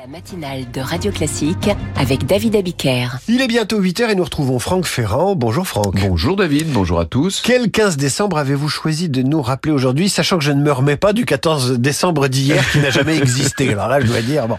La matinale de Radio Classique avec David Abiker. Il est bientôt 8h et nous retrouvons Franck Ferrand. Bonjour Franck. Bonjour David, bonjour à tous. Quel 15 décembre avez-vous choisi de nous rappeler aujourd'hui, sachant que je ne me remets pas du 14 décembre d'hier qui n'a jamais existé? Alors là, je dois dire, bon.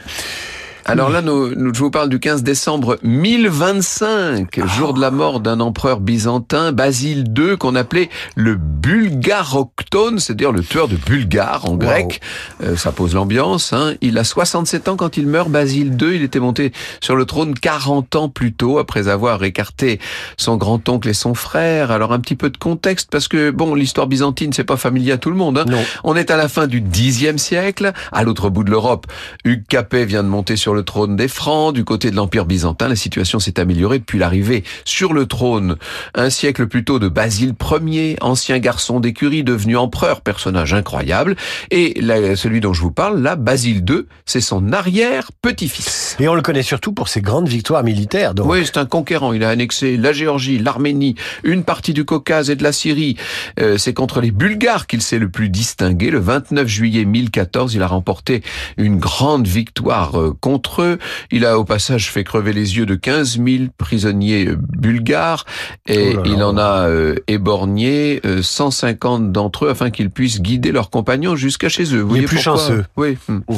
Alors là, nous, nous, je vous parle du 15 décembre 1025, jour de la mort d'un empereur byzantin, Basile II, qu'on appelait le Bulgaroctone, c'est-à-dire le tueur de Bulgares en grec. Euh, ça pose l'ambiance. Hein. Il a 67 ans quand il meurt, Basile II. Il était monté sur le trône 40 ans plus tôt, après avoir écarté son grand-oncle et son frère. Alors un petit peu de contexte, parce que bon, l'histoire byzantine, c'est pas familier à tout le monde. Hein. On est à la fin du Xe siècle, à l'autre bout de l'Europe. Hugues Capet vient de monter sur le trône des Francs. Du côté de l'Empire byzantin, la situation s'est améliorée depuis l'arrivée sur le trône un siècle plus tôt de Basile Ier, ancien garçon d'écurie devenu empereur, personnage incroyable. Et celui dont je vous parle, là, Basile II, c'est son arrière-petit-fils. Et on le connaît surtout pour ses grandes victoires militaires. Donc. Oui, c'est un conquérant. Il a annexé la Géorgie, l'Arménie, une partie du Caucase et de la Syrie. Euh, c'est contre les Bulgares qu'il s'est le plus distingué. Le 29 juillet 1014, il a remporté une grande victoire euh, contre il a au passage fait crever les yeux de 15 000 prisonniers euh, bulgares et oh il en a euh, éborgné 150 euh, d'entre eux afin qu'ils puissent guider leurs compagnons jusqu'à chez eux. Vous il est plus chanceux. Oui. Hmm. Oh.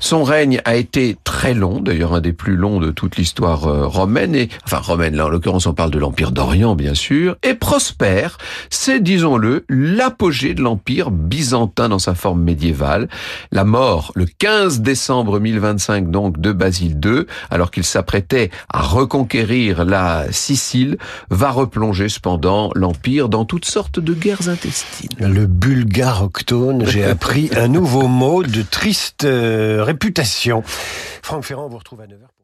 Son règne a été très long, d'ailleurs un des plus longs de toute l'histoire romaine et enfin romaine là en l'occurrence on parle de l'empire d'Orient bien sûr et prospère. C'est disons-le l'apogée de l'empire byzantin dans sa forme médiévale. La mort le 15 décembre 1025 donc de Basile II, alors qu'il s'apprêtait à reconquérir la Sicile, va replonger cependant l'Empire dans toutes sortes de guerres intestines. Le bulgare octone, j'ai appris un nouveau mot de triste euh, réputation. Franck Ferrand vous retrouve à 9h.